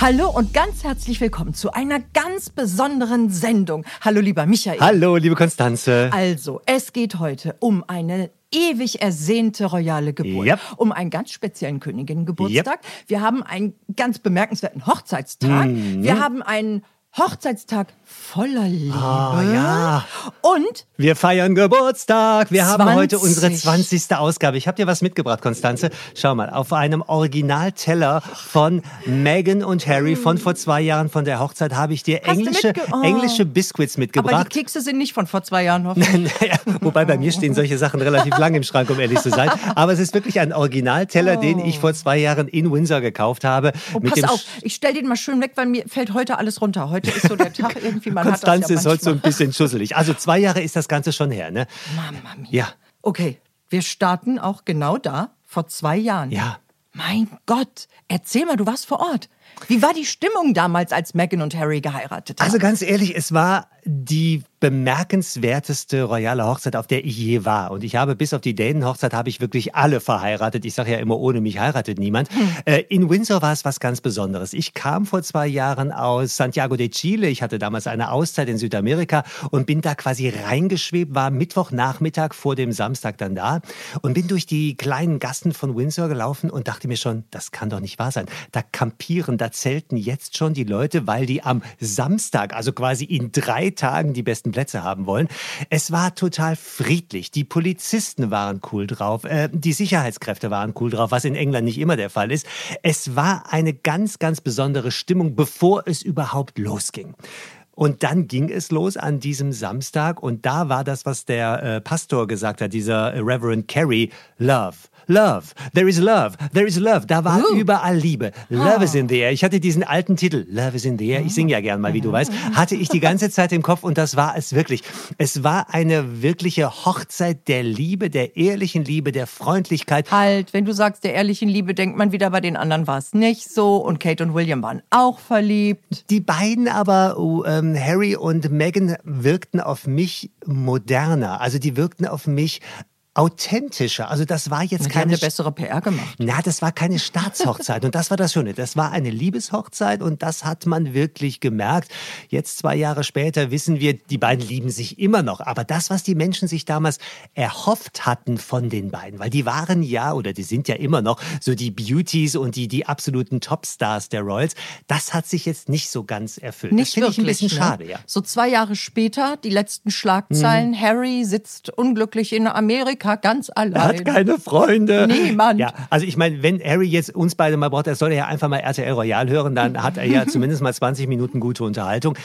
Hallo und ganz herzlich willkommen zu einer ganz besonderen Sendung. Hallo lieber Michael. Hallo, liebe Konstanze. Also, es geht heute um eine ewig ersehnte royale Geburt, Yep. um einen ganz speziellen Königinnengeburtstag. Wir haben einen ganz bemerkenswerten Hochzeitstag. Mhm. Wir haben einen Hochzeitstag voller Liebe. Ah, ja. Und Wir feiern Geburtstag. Wir haben 20. heute unsere 20. Ausgabe. Ich habe dir was mitgebracht, Konstanze. Schau mal, auf einem Originalteller von Meghan und Harry von vor zwei Jahren von der Hochzeit habe ich dir Hast englische, oh. englische Biscuits aber die mitgebracht. Kekse sind nicht von vor zwei Jahren hoffentlich. Naja, wobei bei mir stehen solche Sachen relativ lang im Schrank, um ehrlich zu sein. Aber es ist wirklich ein Originalteller, den ich vor zwei Jahren in Windsor gekauft habe. Oh, pass auf, ich stell den mal schön weg, weil mir fällt heute alles runter. Heute ist so der Tag irgendwie, man hat das ist heute so ein bisschen schusselig. Also zwei Jahre ist das Ganze schon her, ne? Mama mia. Ja. Okay, wir starten auch genau da, vor zwei Jahren. Ja. Mein Gott, erzähl mal, du warst vor Ort. Wie war die Stimmung damals, als Meghan und Harry geheiratet haben? Also ganz ehrlich, es war die bemerkenswerteste royale Hochzeit, auf der ich je war. Und ich habe bis auf die Dänen-Hochzeit habe ich wirklich alle verheiratet. Ich sage ja immer, ohne mich heiratet niemand. Äh, in Windsor war es was ganz Besonderes. Ich kam vor zwei Jahren aus Santiago de Chile. Ich hatte damals eine Auszeit in Südamerika und bin da quasi reingeschwebt, war Mittwochnachmittag vor dem Samstag dann da und bin durch die kleinen Gassen von Windsor gelaufen und dachte mir schon, das kann doch nicht wahr sein. Da kampieren, da zelten jetzt schon die Leute, weil die am Samstag, also quasi in drei Tagen, die besten Plätze haben wollen. Es war total friedlich. Die Polizisten waren cool drauf. Äh, die Sicherheitskräfte waren cool drauf, was in England nicht immer der Fall ist. Es war eine ganz, ganz besondere Stimmung, bevor es überhaupt losging. Und dann ging es los an diesem Samstag und da war das, was der äh, Pastor gesagt hat, dieser Reverend Carey, Love. Love, there is love, there is love. Da war überall Liebe. Love is in the air. Ich hatte diesen alten Titel, Love is in the air. Ich singe ja gern mal, wie du weißt. Hatte ich die ganze Zeit im Kopf und das war es wirklich. Es war eine wirkliche Hochzeit der Liebe, der ehrlichen Liebe, der Freundlichkeit. Halt, wenn du sagst, der ehrlichen Liebe, denkt man wieder, bei den anderen war es nicht so. Und Kate und William waren auch verliebt. Die beiden aber, oh, ähm, Harry und Meghan, wirkten auf mich moderner. Also die wirkten auf mich authentischer. Also das war jetzt haben keine eine bessere PR gemacht. na, das war keine Staatshochzeit und das war das Schöne. Das war eine Liebeshochzeit und das hat man wirklich gemerkt. Jetzt zwei Jahre später wissen wir, die beiden lieben sich immer noch. Aber das, was die Menschen sich damals erhofft hatten von den beiden, weil die waren ja oder die sind ja immer noch so die Beauties und die, die absoluten Topstars der Royals, das hat sich jetzt nicht so ganz erfüllt. Nicht das finde ich ein wirklich, bisschen ne? schade, ja. So zwei Jahre später, die letzten Schlagzeilen. Harry sitzt unglücklich in Amerika ganz Er allein. hat keine Freunde. Niemand. Ja, also ich meine, wenn Harry jetzt uns beide mal braucht, er soll ja einfach mal RTL Royal hören, dann hat er ja zumindest mal 20 Minuten gute Unterhaltung.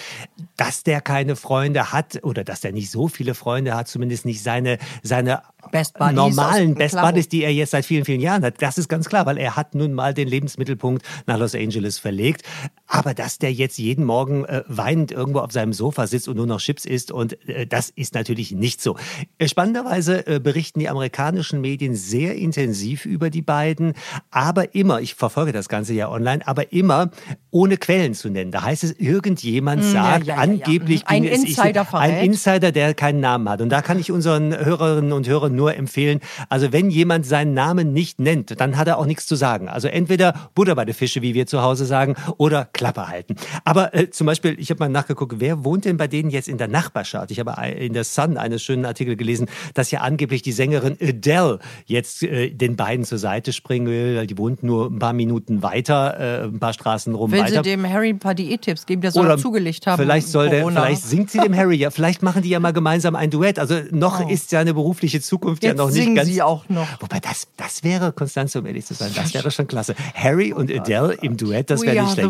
Dass der keine Freunde hat oder dass der nicht so viele Freunde hat, zumindest nicht seine, seine Best Buddies normalen Best Klaro. Buddies, die er jetzt seit vielen, vielen Jahren hat. Das ist ganz klar, weil er hat nun mal den Lebensmittelpunkt nach Los Angeles verlegt. Aber dass der jetzt jeden Morgen äh, weinend irgendwo auf seinem Sofa sitzt und nur noch Chips isst und äh, das ist natürlich nicht so. Äh, Spannenderweise äh, berichten die amerikanischen Medien sehr intensiv über die beiden, aber immer, ich verfolge das Ganze ja online, aber immer ohne Quellen zu nennen. Da heißt es, irgendjemand ja, sagt, ja, ja, ja. angeblich Ein ging es- Insider ein verrät. Insider, der keinen Namen hat. Und da kann ich unseren Hörerinnen und Hörern nur empfehlen, also wenn jemand seinen Namen nicht nennt, dann hat er auch nichts zu sagen. Also entweder Butter bei der Fische, wie wir zu Hause sagen, oder Klappe halten. Aber äh, zum Beispiel, ich habe mal nachgeguckt, wer wohnt denn bei denen jetzt in der Nachbarschaft? Ich habe in der Sun einen schönen Artikel gelesen, dass ja angeblich die Sängerin Adele jetzt äh, den beiden zur Seite springen will. weil Die wohnt nur ein paar Minuten weiter, äh, ein paar Straßen rum Will weiter. sie dem Harry ein paar Diättipps geben, der soll Oder er zugelegt haben. Vielleicht soll der, vielleicht singt sie dem Harry ja, vielleicht machen die ja mal gemeinsam ein Duett. Also noch ist seine berufliche Zukunft ja Jetzt noch nicht ganz. sie auch noch. Wobei das, das wäre, Konstanze, um ehrlich zu sein, das wäre schon klasse. Harry und Adele im Duett, das wäre nicht schlecht.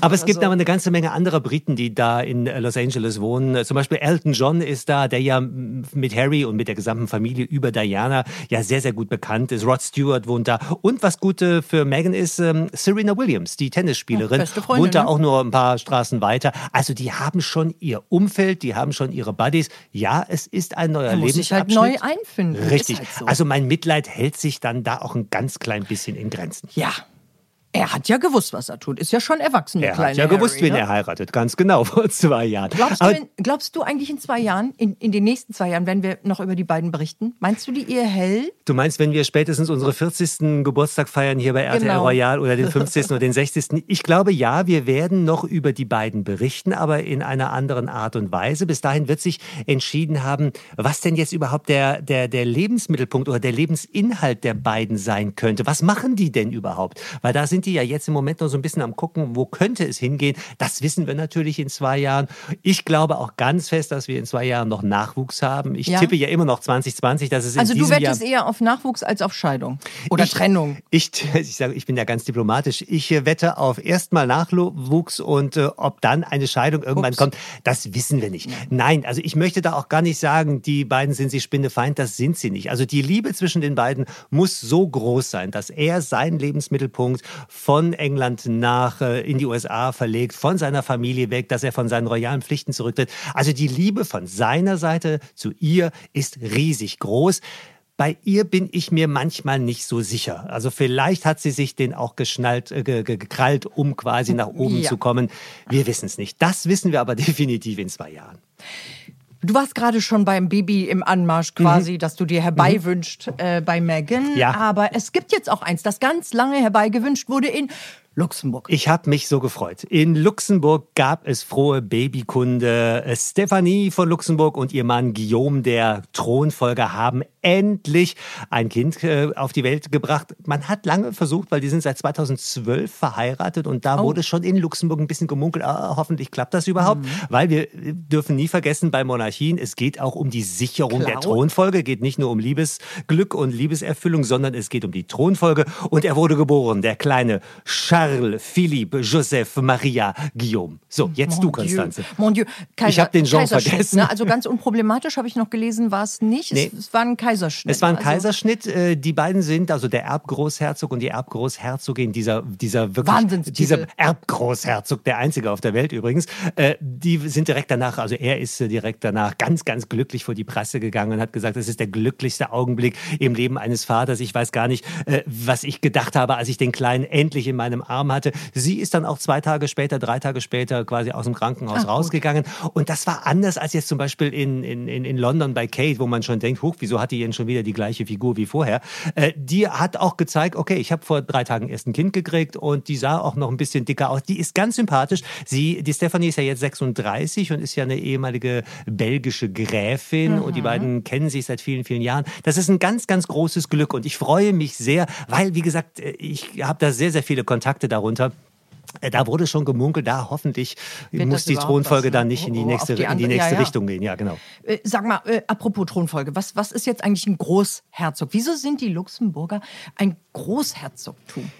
Aber es gibt so. aber eine ganze Menge anderer Briten, die da in Los Angeles wohnen. Zum Beispiel Elton John ist da, der ja mit Harry und mit der gesamten Familie über Diana ja sehr, sehr gut bekannt ist. Rod Stewart wohnt da. Und was gut äh, für Meghan ist, ähm, Serena Williams, die Tennisspielerin, beste Freundin, wohnt da ne? auch nur ein paar Straßen weiter. Also die haben schon ihr Umfeld, die haben schon ihre Buddies. Ja, es ist ein neuer Er muss sich halt Lebensabschnitt. neu einfinden. Richtig. Halt so. Also mein Mitleid hält sich dann da auch ein ganz klein bisschen in Grenzen. ja. Er hat ja gewusst, was er tut. Ist ja schon erwachsen, Er hat ja gewusst, Harry, wen ne? er heiratet, ganz genau, vor zwei Jahren. Glaubst du, in, glaubst du eigentlich in zwei Jahren, in, in den nächsten zwei Jahren, werden wir noch über die beiden berichten? Meinst du, die Ehe hält? du meinst, wenn wir spätestens unsere 40. Geburtstag feiern hier bei RTL Genau. Royal oder den 50. oder den 60. Ich glaube, ja, wir werden noch über die beiden berichten, aber in einer anderen Art und Weise. Bis dahin wird sich entschieden haben, was denn jetzt überhaupt der, der, der Lebensmittelpunkt oder der Lebensinhalt der beiden sein könnte. Was machen die denn überhaupt? Weil da sind die ja jetzt im Moment noch so ein bisschen am gucken, wo könnte es hingehen. Das wissen wir natürlich in zwei Jahren. Ich glaube auch ganz fest, dass wir in zwei Jahren noch Nachwuchs haben. Ich Ja. tippe ja immer noch 2020, dass es in Also du diesem Jahr wettest eher auf Nachwuchs als auf Scheidung oder ich, Trennung. Ich, ich sage, ich bin ja ganz diplomatisch. Ich äh, wette auf erstmal Nachwuchs und äh, ob dann eine Scheidung irgendwann Ups. kommt, das wissen wir nicht. Nein, also ich möchte da auch gar nicht sagen, die beiden sind sich Spinnefeind, das sind sie nicht. Also die Liebe zwischen den beiden muss so groß sein, dass er seinen Lebensmittelpunkt von England nach äh, in die USA verlegt, von seiner Familie weg, dass er von seinen royalen Pflichten zurücktritt. Also die Liebe von seiner Seite zu ihr ist riesig groß. Bei ihr bin ich mir manchmal nicht so sicher. Also vielleicht hat sie sich den auch geschnallt, äh, ge- ge- gekrallt, um quasi nach oben Ja. zu kommen. Wir wissen es nicht. Das wissen wir aber definitiv in zwei Jahren. Du warst gerade schon beim Baby im Anmarsch quasi, dass du dir herbeiwünscht äh, bei Megan. Mhm. Ja. Aber es gibt jetzt auch eins, das ganz lange herbeigewünscht wurde in Luxemburg. Ich habe mich so gefreut. In Luxemburg gab es frohe Babykunde. Stephanie von Luxemburg und ihr Mann Guillaume, der Thronfolger, haben endlich ein Kind äh, auf die Welt gebracht. Man hat lange versucht, weil die sind seit 2012 verheiratet und da wurde schon in Luxemburg ein bisschen gemunkelt, ah, hoffentlich klappt das überhaupt, weil wir dürfen nie vergessen, bei Monarchien, es geht auch um die Sicherung der Klar. Thronfolge, geht nicht nur um Liebesglück und Liebeserfüllung, sondern es geht um die Thronfolge und er wurde geboren, der kleine Charles Philippe Joseph Maria Guillaume. So, jetzt du, Mon Dieu. Konstanze. Mon Dieu. Kaiser, Ich hab den Jean vergessen. Ne? Also ganz unproblematisch habe ich noch gelesen, war es nicht. Nee. Es, war ein Kaiserschnitt. Es war ein Also- Kaiserschnitt. Äh, Die beiden sind, also der Erbgroßherzog und die Erbgroßherzogin, dieser, dieser wirklich, Wahnsinnstitel. dieser Erbgroßherzog, der einzige auf der Welt übrigens, äh, die sind direkt danach, also er ist äh, direkt danach ganz, ganz glücklich vor die Presse gegangen und hat gesagt, das ist der glücklichste Augenblick im Leben eines Vaters. Ich weiß gar nicht, äh, was ich gedacht habe, als ich den Kleinen endlich in meinem Arm hatte. Sie ist dann auch zwei Tage später, drei Tage später quasi aus dem Krankenhaus Ach, gut. rausgegangen. Und das war anders als jetzt zum Beispiel in, in, in, London bei Kate, wo man schon denkt, huch, wieso hat die denn schon wieder die gleiche Figur wie vorher? Äh, die hat auch gezeigt, okay, ich habe vor drei Tagen erst ein Kind gekriegt und die sah auch noch ein bisschen dicker aus. Die ist ganz sympathisch. Sie, die Stephanie ist ja jetzt 36 und ist ja eine ehemalige belgische Gräfin und die beiden kennen sich seit vielen, vielen Jahren. Das ist ein ganz, ganz großes Glück und ich freue mich sehr, weil, wie gesagt, äh, ich habe da sehr, sehr viele Kontakte darunter. Äh, Da wurde schon gemunkelt, da hoffentlich Wird muss die Thronfolge was, dann ne? nicht in die Auf nächste, die in die nächste ja, ja. Richtung gehen. Ja, genau. Äh, sag mal, äh, apropos Thronfolge, was, was ist jetzt eigentlich ein Großherzog? Wieso sind die Luxemburger ein Großherzogtum?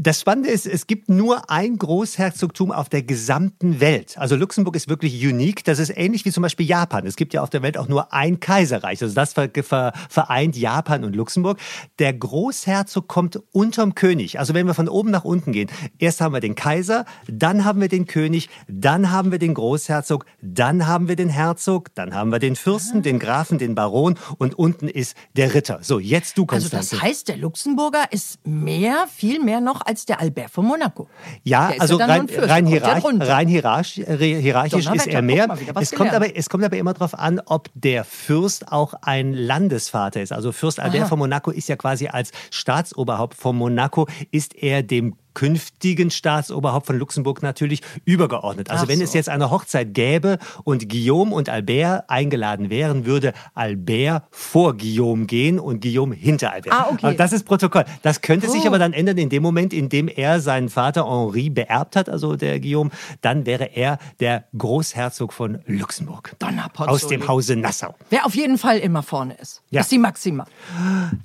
Das Spannende ist, es gibt nur ein Großherzogtum auf der gesamten Welt. Also Luxemburg ist wirklich unique. Das ist ähnlich wie zum Beispiel Japan. Es gibt ja auf der Welt auch nur ein Kaiserreich. Also das ver ver vereint Japan und Luxemburg. Der Großherzog kommt unterm König. Also wenn wir von oben nach unten gehen, erst haben wir den Kaiser, dann haben wir den König, dann haben wir den Großherzog, dann haben wir den Herzog, dann haben wir den Fürsten, den Grafen, den Baron und unten ist der Ritter. So, jetzt du, Also Konstanze. das heißt, der Luxemburger ist mehr, viel mehr noch als der Albert von Monaco. Ja, also rein, rein, hierarch, rein hierarch, äh, hierarchisch ist er mehr. Es kommt, aber, es kommt aber immer darauf an, ob der Fürst auch ein Landesvater ist. Also Fürst Albert Aha. von Monaco ist ja quasi als Staatsoberhaupt von Monaco, ist er dem künftigen Staatsoberhaupt von Luxemburg natürlich übergeordnet. Also Ach wenn so. es jetzt eine Hochzeit gäbe und Guillaume und Albert eingeladen wären, würde Albert vor Guillaume gehen und Guillaume hinter Albert. Ah, okay. Aber das ist Protokoll. Das könnte sich Oh. aber dann ändern in dem Moment, in dem er seinen Vater Henri beerbt hat, also der Guillaume, dann wäre er der Großherzog von Luxemburg. Donnerpotzoli. Aus dem Hause Nassau. Wer auf jeden Fall immer vorne ist, Ja. ist die Maxima.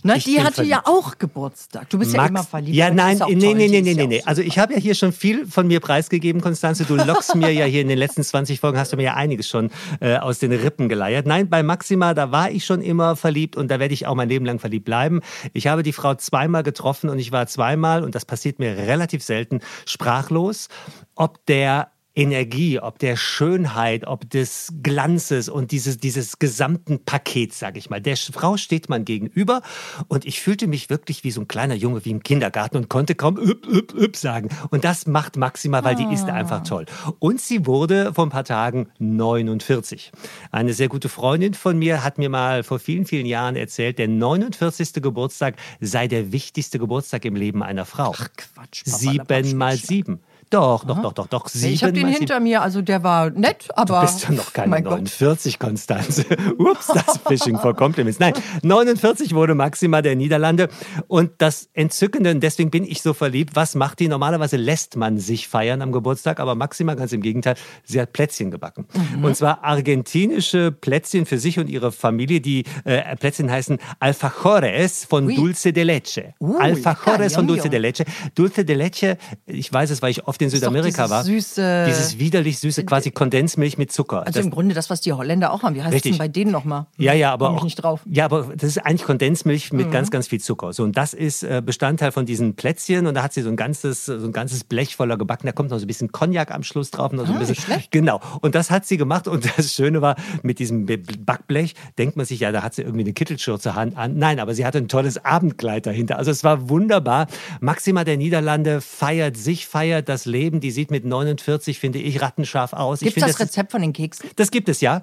Ne, Ich die hatte ja verliebt. auch Geburtstag. Du bist ja Max- immer verliebt. Ja, nein, nee, nee, nee, nee, ja nee, nee. so Also ich habe ja hier schon viel von mir preisgegeben, Konstanze. Du lockst mir ja hier in den letzten 20 Folgen, hast du mir ja einiges schon äh, aus den Rippen geleiert. Nein, bei Maxima, da war ich schon immer verliebt und da werde ich auch mein Leben lang verliebt bleiben. Ich habe die Frau zweimal getroffen und ich war zweimal, und das passiert mir relativ selten, sprachlos, ob der Energie, ob der Schönheit, ob des Glanzes und dieses, dieses gesamten Pakets, sage ich mal. Der Frau steht man gegenüber und ich fühlte mich wirklich wie so ein kleiner Junge wie im Kindergarten und konnte kaum üp, üp, üp sagen. Und das macht Maxima, weil die ist einfach toll. Und sie wurde vor ein paar Tagen 49. Eine sehr gute Freundin von mir hat mir mal vor vielen, vielen Jahren erzählt, der 49. Geburtstag sei der wichtigste Geburtstag im Leben einer Frau. Ach Quatsch. Papa, Sieben mal sieben. Doch, doch, doch, doch, doch. Sieben Ich habe den hinter mir, also der war nett, aber. Du bist ja noch keine mein Gott. 49, Konstanze. Ups, das Fishing for Compliments. Nein, 49 wurde Maxima der Niederlande. Und das Entzückende, und deswegen bin ich so verliebt, was macht die? Normalerweise lässt man sich feiern am Geburtstag, aber Maxima ganz im Gegenteil, sie hat Plätzchen gebacken. Mhm. Und zwar argentinische Plätzchen für sich und ihre Familie. Die äh, Plätzchen heißen Alfajores von Ui. Dulce de Leche. Ui, Alfajores lecker, von. Dulce de Leche. Dulce de Leche, ich weiß es, weil ich oft in Südamerika war. süße- Dieses widerlich süße, quasi Kondensmilch mit Zucker. Also Das- im Grunde das, was die Holländer auch haben. Wie heißt es Richtig. denn bei denen nochmal? ja, ja, aber auch, nicht drauf. Mhm. Ja, aber das ist eigentlich Kondensmilch mit ganz, ganz viel Zucker. So und das ist äh, Bestandteil von diesen Plätzchen und da hat sie so ein ganzes, so ein ganzes Blech voller gebacken. Da kommt noch so ein bisschen Cognac am Schluss drauf, noch so ein Ah, bisschen. schlecht. Genau. Und das hat sie gemacht und das Schöne war mit diesem Backblech denkt man sich ja, da hat sie irgendwie eine Kittelschürze an. an. Nein, aber sie hatte ein tolles Abendkleid dahinter. Also es war wunderbar. Maxima der Niederlande feiert sich, feiert das Leben. Die sieht mit 49 finde ich rattenscharf aus. Gibt es finde, das Rezept von den Keksen? das gibt es ja.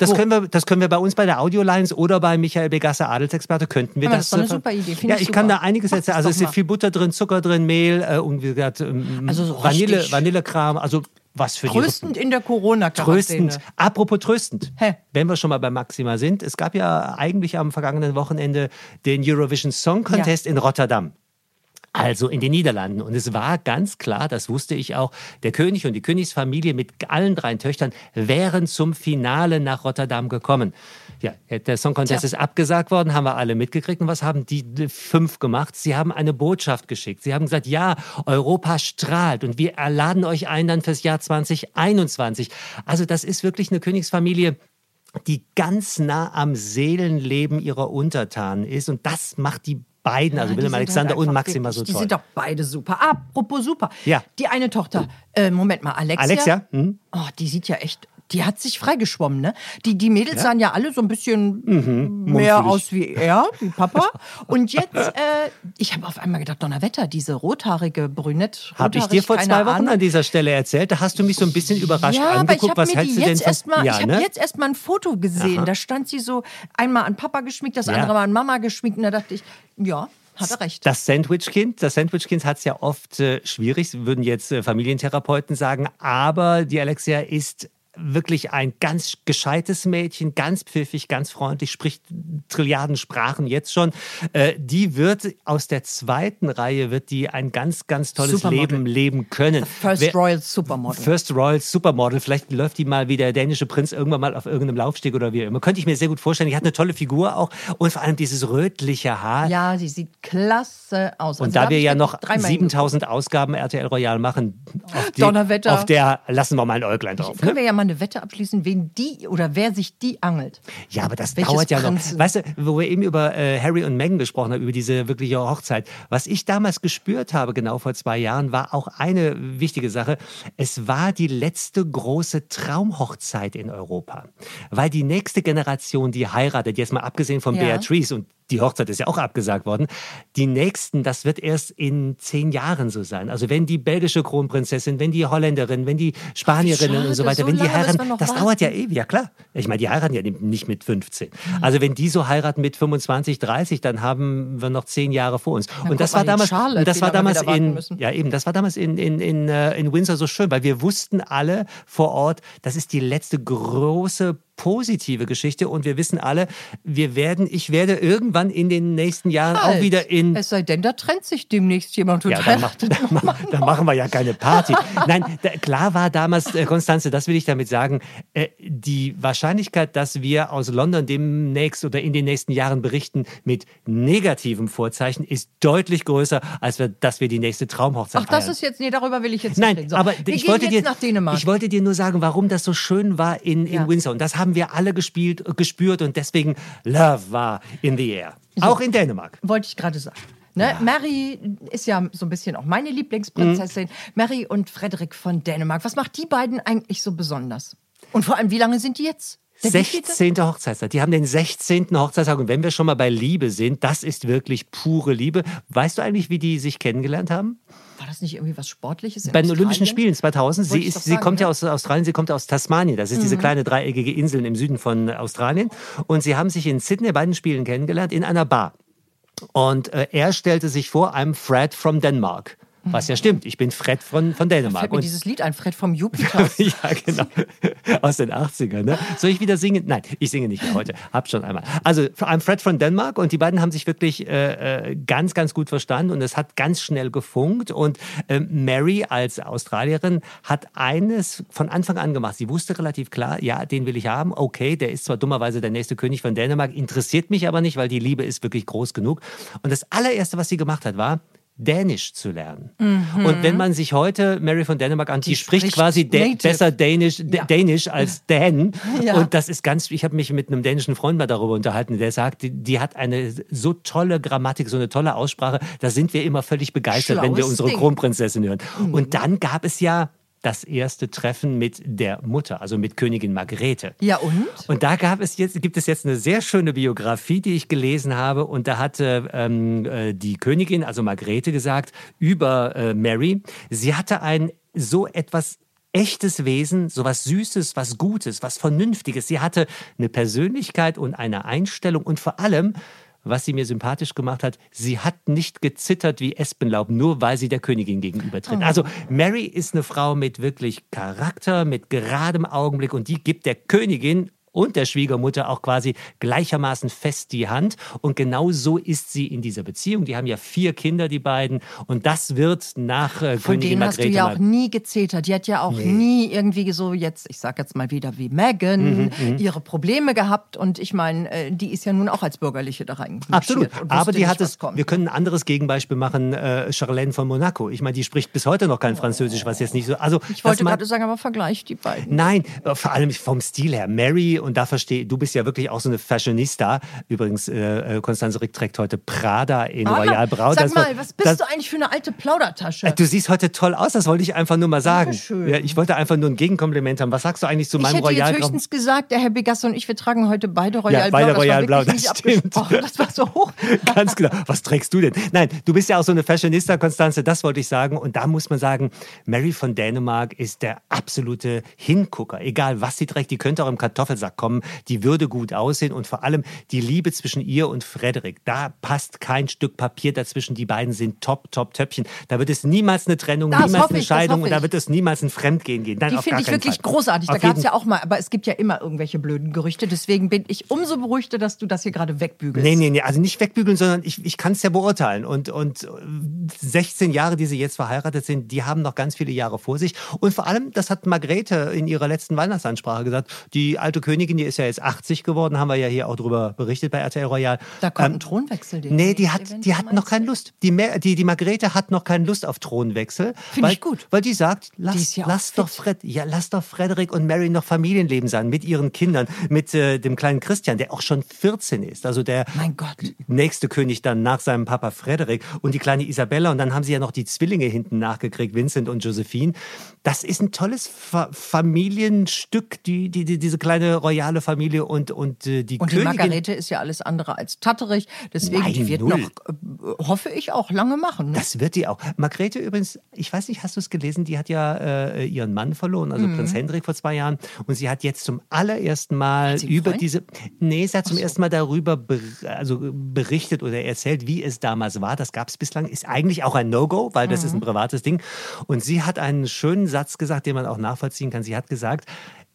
Das Wo? können, wir, das können wir bei uns bei der Audiolines oder bei Michael Begasser Adelsexperte könnten wir Aber das. das ist eine äh, super Idee, finde Ja, ich ich kann super. da einiges erzählen. das Also es ist viel Butter drin, Zucker drin, Mehl äh, und wie gesagt ähm, Also so Vanille, Vanillekram. Also was für die Tröstend in der Corona-Quarantäne. Tröstend. Apropos tröstend. Hä? Wenn wir schon mal bei Maxima sind, es gab ja eigentlich am vergangenen Wochenende den Eurovision Song Contest in Rotterdam. Also in den Niederlanden. Und es war ganz klar, das wusste ich auch, der König und die Königsfamilie mit allen drei Töchtern wären zum Finale nach Rotterdam gekommen. Ja, der Song Contest Tja. ist abgesagt worden, haben wir alle mitgekriegt. Und was haben die fünf gemacht? Sie haben eine Botschaft geschickt. Sie haben gesagt, ja, Europa strahlt und wir laden euch ein dann fürs Jahr 2021. Also das ist wirklich eine Königsfamilie, die ganz nah am Seelenleben ihrer Untertanen ist. Und das macht die beiden, also Ja, die Willem sind Alexander halt und Maxima so Die toll. sind doch beide super. Apropos super. Ja. Die eine Tochter, äh, Moment mal, Alexia. Alexia? Hm? Oh, die sieht ja echt, die hat sich freigeschwommen, ne? Die, die Mädels sahen ja alle so ein bisschen mehr mumpfelig. aus wie er, wie Papa. Und jetzt, äh, ich habe auf einmal gedacht, Donnerwetter, diese rothaarige Brünett. Habe ich dir vor zwei Wochen Ahnung. an dieser Stelle erzählt. Da hast du mich so ein bisschen überrascht ja, aber ich angeguckt. habe die du denn jetzt erstmal, ja, ich habe ne? jetzt erst mal ein Foto gesehen. Aha. Da stand sie so einmal an Papa geschminkt, das Ja. andere mal an Mama geschminkt. Und da dachte ich, ja, hat er recht. Das Sandwich-Kind, das Sandwich-Kind hat es ja oft äh, schwierig, würden jetzt äh, Familientherapeuten sagen, aber die Alexia ist wirklich ein ganz gescheites Mädchen, ganz pfiffig, ganz freundlich, spricht Trilliarden Sprachen jetzt schon. Äh, die wird aus der zweiten Reihe wird die ein ganz, ganz tolles Supermodel. Leben leben können. First Wer- Royal Supermodel. First Royal Supermodel. Vielleicht läuft die mal wie der dänische Prinz irgendwann mal auf irgendeinem Laufsteg oder wie immer. Könnte ich mir sehr gut vorstellen. Die hat eine tolle Figur auch und vor allem dieses rötliche Haar. Ja, sie sieht klasse aus. Und Also da wir ja noch dreimal 7000 Ausgaben RTL Royal machen, auf, die, auf der lassen wir mal ein Äuglein drauf. Können Ne? wir ja mal eine Wette abschließen, wen die oder wer sich die angelt. Ja, aber das Welches dauert ja noch. Prinzen? Weißt du, wo wir eben über äh, Harry und Meghan gesprochen haben, über diese wirkliche Hochzeit. Was ich damals gespürt habe, genau vor zwei Jahren, war auch eine wichtige Sache. Es war die letzte große Traumhochzeit in Europa. Weil die nächste Generation, die heiratet, jetzt mal abgesehen von Ja. Beatrice und die Hochzeit ist ja auch abgesagt worden. Die nächsten, das wird erst in zehn Jahren so sein. Also wenn die belgische Kronprinzessin, wenn die Holländerin, wenn die Spanierinnen und so weiter, so wenn die heiraten, das warten. dauert ja ewig, ja klar. Ich meine, die heiraten ja nicht mit 15. Mhm. Also wenn die so heiraten mit 25, 30, dann haben wir noch zehn Jahre vor uns. guck und das war damals, Charlotte, das war damals in, müssen. ja eben, das war damals in, in, in, äh, in Windsor so schön, weil wir wussten alle vor Ort, das ist die letzte große positive Geschichte und wir wissen alle, wir werden, ich werde irgendwann in den nächsten Jahren auch Halt. wieder in Es sei denn, da trennt sich demnächst jemand und ja, dann, macht, dann, ma- machen wir ja keine Party. Nein, da, klar war damals, äh, Konstanze, das will ich damit sagen, äh, die Wahrscheinlichkeit, dass wir aus London demnächst oder in den nächsten Jahren berichten mit negativem Vorzeichen, ist deutlich größer, als wir, dass wir die nächste Traumhochzeit Ach, das feiern. ist jetzt, nee, darüber will ich jetzt nicht Nein, reden. So, aber ich wollte dir, ich wollte dir nur sagen, warum das so schön war in, in Ja. Windsor. Und das haben wir alle gespielt, äh, gespürt und deswegen Love war in the air. Auch in Dänemark. wollte ich gerade sagen. Ne? Mary ist ja so ein bisschen auch meine Lieblingsprinzessin. Mhm. Mary und Frederik von Dänemark. Was macht die beiden eigentlich so besonders? Und vor allem, wie lange sind die jetzt? Der wievielte? 16. Hochzeitstag. Die haben den 16. Hochzeitstag. Und wenn wir schon mal bei Liebe sind, das ist wirklich pure Liebe. Weißt du eigentlich, wie die sich kennengelernt haben? War das nicht irgendwie was Sportliches? Bei den Olympischen? Spielen 2000. Sie, Wollte ist, sie sagen, kommt ja aus Australien, sie kommt aus Tasmanien. Das ist diese kleine dreieckige Insel im Süden von Australien. Und sie haben sich in Sydney bei den Spielen kennengelernt in einer Bar. Und äh, er stellte sich vor, I'm Fred from Denmark. Was ja stimmt, ich bin Fred von, von Dänemark. Fällt mir Und- dieses Lied ein, Fred vom Jupiter. ja, genau. Aus den 80ern. Ne? Soll ich wieder singen? Nein, ich singe nicht mehr heute. Hab schon einmal. Also, I'm Fred von Denmark und die beiden haben sich wirklich äh, äh, ganz, ganz gut verstanden und es hat ganz schnell gefunkt. Und äh, Mary als Australierin hat eines von Anfang an gemacht. Sie wusste relativ klar, ja, den will ich haben. Okay, der ist zwar dummerweise der nächste König von Dänemark, interessiert mich aber nicht, weil die Liebe ist wirklich groß genug. Und das allererste, was sie gemacht hat, war, Dänisch zu lernen. Und wenn man sich heute Mary von Dänemark an, die, spricht, spricht quasi dä- besser Dänisch, Ja. Dänisch als Dan. Ja. Und das ist ganz, ich habe mich mit einem dänischen Freund mal darüber unterhalten, der sagt, die, die hat eine so tolle Grammatik, so eine tolle Aussprache, da sind wir immer völlig begeistert, wenn wir Schlaues unsere Ding. Kronprinzessin hören. Und dann gab es ja das erste Treffen mit der Mutter, also mit Königin Margrethe. Ja, und? Und da gab es jetzt, gibt es jetzt eine sehr schöne Biografie, die ich gelesen habe. Und da hatte ähm, äh, die Königin, also Margrethe, gesagt über äh, Mary, sie hatte ein so etwas echtes Wesen, so was Süßes, was Gutes, was Vernünftiges. Sie hatte eine Persönlichkeit und eine Einstellung und vor allem was sie mir sympathisch gemacht hat, sie hat nicht gezittert wie Espenlaub, nur weil sie der Königin gegenübertritt. Also Mary ist eine Frau mit wirklich Charakter, mit geradem Augenblick und die gibt der Königin und der Schwiegermutter auch quasi gleichermaßen fest die Hand. Und genau so ist sie in dieser Beziehung. Die haben ja vier Kinder, die beiden. Und das wird nach äh, Von denen hast du ja auch nie gezetert. Die hat ja auch nie irgendwie so jetzt, ich sag jetzt mal wieder wie Megan, Mhm, ihre Probleme gehabt. Und ich meine, äh, die ist ja nun auch als Bürgerliche da rein. Absolut. Aber die hat es. es. Wir können ein anderes Gegenbeispiel machen. Äh, Charlene von Monaco. Ich meine, die spricht bis heute noch kein Französisch, was jetzt nicht so. Also Ich wollte gerade sagen, aber vergleich die beiden. Nein, äh, vor allem vom Stil her. Mary, und da verstehe du bist ja wirklich auch so eine Fashionista. Übrigens, äh, äh, Konstanze Rick trägt heute Prada in Aber Royal Braut. Sag Das mal, was bist das, du eigentlich für eine alte Plaudertasche? Äh, Du siehst heute toll aus, das wollte ich einfach nur mal sagen. Dankeschön. Ja, ich wollte einfach nur ein Gegenkompliment haben. Was sagst du eigentlich zu ich meinem hätte jetzt Royal höchstens gesagt, der Herr Begasse und ich, wir tragen heute beide Royal Ja, Blau. beide das Royal war Blau, das stimmt. Das war so hoch. Ganz genau. Was trägst du denn? Nein, du bist ja auch so eine Fashionista, Konstanze, das wollte ich sagen. Und da muss man sagen, Mary von Dänemark ist der absolute Hingucker. Egal, was sie trägt, die könnte auch im Kartoffelsack kommen. Die würde gut aussehen. Und vor allem die Liebe zwischen ihr und Frederik. Da passt kein Stück Papier dazwischen. Die beiden sind top, top Töpfchen. Da wird es niemals eine Trennung, Das niemals eine ich, Scheidung und da wird es niemals ein Fremdgehen gehen. Nein, Die finde ich wirklich Fall. großartig. Da Auf gab es ja auch mal, aber es gibt ja immer irgendwelche blöden Gerüchte. Deswegen bin ich umso beruhigter, dass du das hier gerade wegbügelst. Nee, nee, nee, also nicht wegbügeln, sondern ich, ich kann es ja beurteilen. Und, und äh, 16 Jahre, die sie jetzt verheiratet sind, die haben noch ganz viele Jahre vor sich. Und vor allem, das hat Margrethe in ihrer letzten Weihnachtsansprache gesagt, die alte Königin, die ist ja jetzt 80 geworden, haben wir ja hier auch drüber berichtet bei RTL Royal. Da kommt Ähm, ein Thronwechsel. den Nee, die hat, die hat noch keine Lust. Die, Mer- die, die Margrethe hat noch keine Lust auf Thronwechsel. Finde ich gut. Weil die sagt, lass, ja lass, doch. Fred, ja, lass doch Frederik und Mary noch Familienleben sein mit ihren Kindern, mit äh, dem kleinen Christian, der auch schon 14 ist. Also der nächste König dann nach seinem Papa Frederik und die kleine Isabella. Und dann haben sie ja noch die Zwillinge hinten nachgekriegt, Vincent und Josephine. Das ist ein tolles Fa Familienstück, die, die, die, diese kleine royale Familie und, und äh, die Und die Königin. Margarete ist ja alles andere als tatterig. Deswegen, Nein, die wird null. noch, äh, hoffe ich, auch lange machen. Ne? Das wird die auch. Margrethe übrigens, ich weiß nicht, hast du es gelesen? Die hat ja äh, ihren Mann verloren, also Prinz Hendrik vor zwei Jahren. Und sie hat jetzt zum allerersten Mal über Freund? diese. Nee, sie hat zum ersten Mal darüber ber also berichtet oder erzählt, wie es damals war. Das gab es bislang. Ist eigentlich auch ein No-Go, weil das ist ein privates Ding. Und sie hat einen schönen Satz gesagt, den man auch nachvollziehen kann. Sie hat gesagt,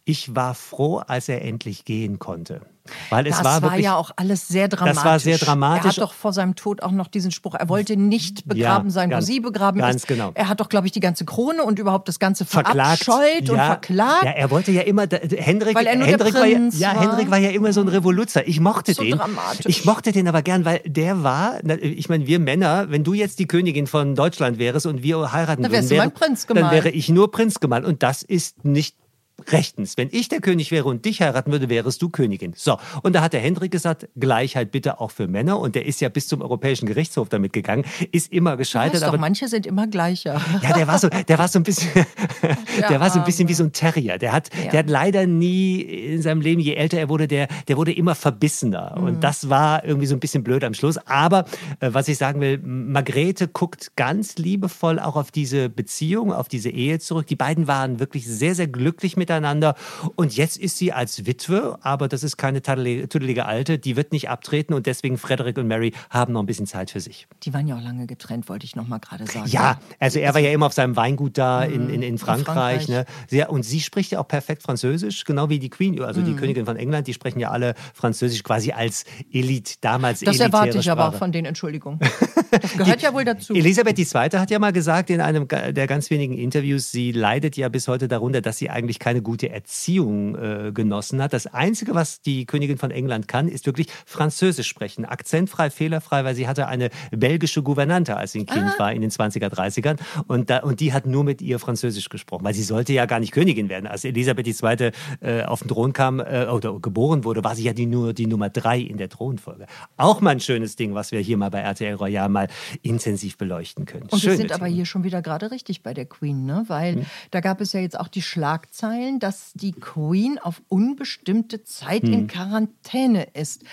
ich war froh, als er endlich gehen konnte. Weil es das war war, wirklich. ja auch alles sehr dramatisch. war sehr dramatisch. Er hat doch vor seinem Tod auch noch diesen Spruch, er wollte nicht begraben Ja, sein, wo ganz- sie begraben ganz ist. genau. Er hat doch, glaube ich, die ganze Krone und überhaupt das Ganze verklagt. verabscheut und ja, verklagt. Ja, er wollte ja immer, Hendrik, Weil er nur der Hendrik, war ja, war. Hendrik war ja immer so ein Revoluzer. Ich mochte So den. dramatisch. Ich mochte den aber gern, weil der war, ich meine, wir Männer, wenn du jetzt die Königin von Deutschland wärst und wir heiraten Dann würden, wärst du wäre, mein Prinz dann gemalt. wäre ich nur Prinz gemalt. Und das ist nicht rechtens. Wenn ich der König wäre und dich heiraten würde, wärst du Königin. So, und da hat der Hendrik gesagt, Gleichheit bitte auch für Männer. Und der ist ja bis zum Europäischen Gerichtshof damit gegangen, ist immer gescheitert. Weißt aber doch, manche sind immer gleicher. ja, der war so, der war so ein bisschen, der war so ein bisschen wie so ein Terrier. Der hat, Ja. der hat leider nie in seinem Leben, je älter er wurde, der, der wurde immer verbissener. Mhm. Und das war irgendwie so ein bisschen blöd am Schluss. Aber äh, was ich sagen will, Margrethe guckt ganz liebevoll auch auf diese Beziehung, auf diese Ehe zurück. Die beiden waren wirklich sehr, sehr glücklich miteinander. Und jetzt ist sie als Witwe, aber das ist keine tuddelige Alte, die wird nicht abtreten. Und deswegen Frederick und Mary haben noch ein bisschen Zeit für sich. Die waren ja auch lange getrennt, wollte ich noch mal gerade sagen. Ja, also er war ja immer auf seinem Weingut da in, in, in Frankreich. Frankreich. Ne? Und sie spricht ja auch perfekt Französisch, genau wie die Queen, also Mhm. die Königin von England, die sprechen ja alle Französisch quasi als Elite, damals Das erwarte ich aber Sprache. von denen, Entschuldigung. Das gehört ja wohl dazu. Elisabeth II. hat ja mal gesagt in einem der ganz wenigen Interviews, sie leidet ja bis heute darunter, dass sie eigentlich keine gute Erziehung äh, genossen hat. Das Einzige, was die Königin von England kann, ist wirklich Französisch sprechen. Akzentfrei, fehlerfrei, weil sie hatte eine belgische Gouvernante, als sie ein Kind war in den 20er, 30ern. Und, da, und die hat nur mit ihr Französisch gesprochen, weil sie sollte ja gar nicht Königin werden. Als Elisabeth II. Äh, auf den Thron kam äh, oder geboren wurde, war sie ja die, nur die Nummer drei in der Thronfolge. Auch mal ein schönes Ding, was wir hier mal bei RTL Royal mal intensiv beleuchten können. Und wir Schöne sind aber Themen. hier schon wieder gerade richtig bei der Queen, ne? Weil Hm. da gab es ja jetzt auch die Schlagzeilen, dass die Queen auf unbestimmte Zeit Hm. in Quarantäne ist.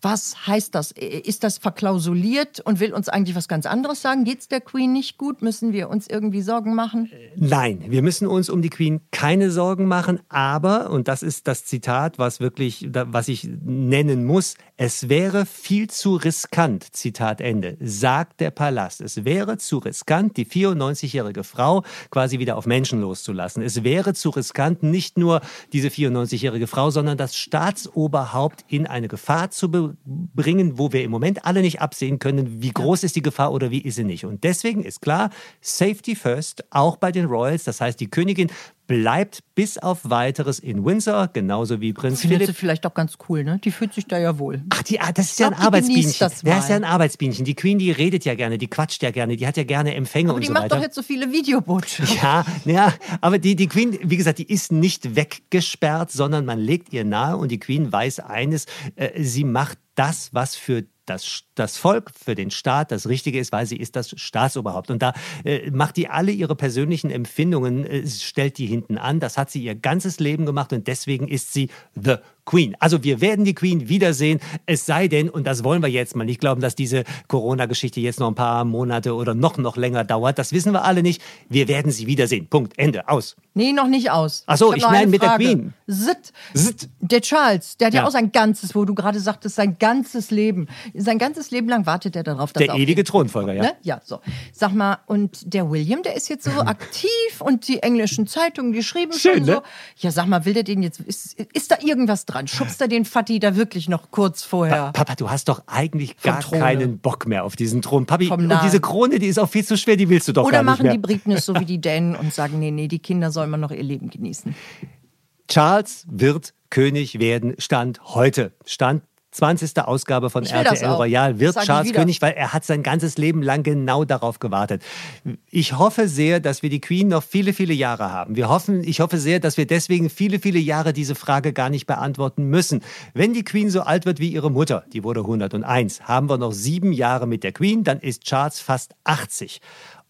Was heißt das? Ist das verklausuliert und will uns eigentlich was ganz anderes sagen? Geht es der Queen nicht gut? Müssen wir uns irgendwie Sorgen machen? Nein, wir müssen uns um die Queen keine Sorgen machen, aber, und das ist das Zitat, was wirklich, was ich nennen muss, es wäre viel zu riskant, Zitat Ende, sagt der Palast. Es wäre zu riskant, die 94-jährige Frau quasi wieder auf Menschen loszulassen. Es wäre zu riskant, nicht nur diese 94-jährige Frau, sondern das Staatsoberhaupt in eine Gefahr zu bringen, wo wir im Moment alle nicht absehen können, wie groß ist die Gefahr oder wie ist sie nicht. Und deswegen ist klar, Safety first, auch bei den Royals. Das heißt, die Königin bleibt bis auf weiteres in Windsor, genauso wie Prinz Findet sie Philipp. vielleicht auch ganz cool, ne? Die fühlt sich da ja wohl. Ach, die, ah, das ist ja ein die Arbeitsbienchen. das Das ist ja ein Arbeitsbienchen. Die Queen, die redet ja gerne, die quatscht ja gerne, die hat ja gerne Empfänge Aber und die so macht weiter. doch jetzt so viele Videobotschaften. Ja, ja, aber die, die Queen, wie gesagt, die ist nicht weggesperrt, sondern man legt ihr nahe und die Queen weiß eines, äh, sie macht das, was für das, das Volk, für den Staat das Richtige ist, weil sie ist das Staatsoberhaupt. Und da äh, macht die alle ihre persönlichen Empfindungen, äh, stellt die hinten an. Das hat sie ihr ganzes Leben gemacht und deswegen ist sie the Queen. Also wir werden die Queen wiedersehen, es sei denn, und das wollen wir jetzt mal nicht glauben, dass diese Corona-Geschichte jetzt noch ein paar Monate oder noch, noch länger dauert. Das wissen wir alle nicht. Wir werden sie wiedersehen. Punkt. Ende. Aus. Nee, noch nicht aus. Ach so, hab ich noch meine eine mit der. Queen. Sitt. Sitt. Der Charles, der hat ja. Ja. auch sein ganzes, wo du gerade sagtest, sein ganzes Leben. Sein ganzes Leben lang wartet er darauf, dass Der er ewige Thronfolger, ja. Ne? Ja, so. Sag mal, und der William, der ist jetzt so aktiv und die englischen Zeitungen, die schrieben Schön, schon so. ne? Ja, sag mal, will der den jetzt, ist, ist da irgendwas dran? Schubst er den Fatih da wirklich noch kurz vorher? Papa, du hast doch eigentlich gar keinen Bock mehr auf diesen Thron. Papi, und diese Krone, die ist auch viel zu schwer, die willst du doch Oder gar nicht machen mehr. die Briten es so wie die Dänen und sagen, nee, nee, die Kinder sollen mal noch ihr Leben genießen. Charles wird König werden, Stand heute. Stand 20. Ausgabe von RTL. Royal wird Charles. König, weil er hat sein ganzes Leben lang genau darauf gewartet. Ich hoffe sehr, dass wir die Queen noch viele, viele Jahre haben. Wir hoffen, ich hoffe sehr, dass wir deswegen viele, viele Jahre diese Frage gar nicht beantworten müssen. Wenn die Queen so alt wird wie ihre Mutter, die wurde 101, haben wir noch sieben Jahre mit der Queen, dann ist Charles fast 80.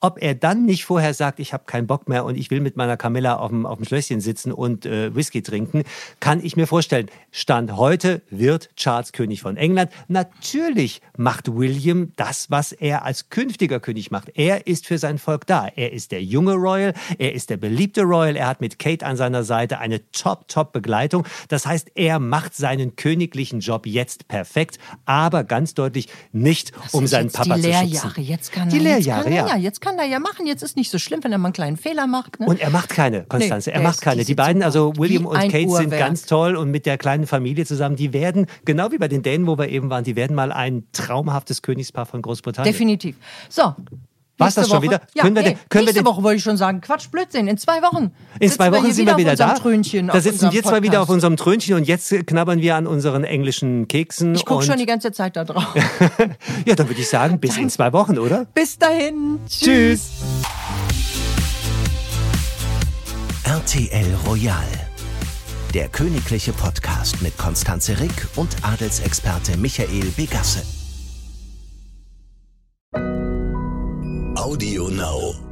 Ob er dann nicht vorher sagt, ich habe keinen Bock mehr und ich will mit meiner Camilla auf dem, auf dem Schlösschen sitzen und äh, Whisky trinken, kann ich mir vorstellen. Stand heute wird Charles König von England. Natürlich macht William das, was er als künftiger König macht. Er ist für sein Volk da. Er ist der junge Royal, er ist der beliebte Royal, er hat mit Kate an seiner Seite eine Top-Top-Begleitung. Das heißt, er macht seinen königlichen Job jetzt perfekt, aber ganz deutlich nicht, um sind seinen jetzt Papa die zu Lehrjahre. schützen. Jetzt kann Die er, jetzt Lehrjahre, kann er, ja. Jetzt kann er ja machen. Jetzt ist nicht so schlimm, wenn er mal einen kleinen Fehler macht. Ne? Und er macht keine, Konstanze. er der macht keine. die sind beiden, also William und Kate, sind Uhrwerk. ganz toll und mit der kleinen Familie zusammen, die werden, genau wie bei den Dänen, wo wir eben waren, die werden mal ein traumhaftes Königspaar von Großbritannien. Definitiv. So. War's nächste das schon Woche- wieder? Ja, Können wir nee, denn- können wir nächste denn- Woche wollte ich schon sagen. Quatsch, Blödsinn. In zwei Wochen. In zwei Wochen sind wir wieder da. Trönchen, da sitzen wir zwei wieder auf unserem Trönchen und jetzt knabbern wir an unseren englischen Keksen. Ich gucke schon die ganze Zeit da drauf. Ja, dann würde ich sagen, bis in zwei Wochen, oder? Bis dahin. Tschüss. RTL Royal. Der königliche Podcast mit Konstanze Rick und Adelsexperte Michael Begasse. Audio Now.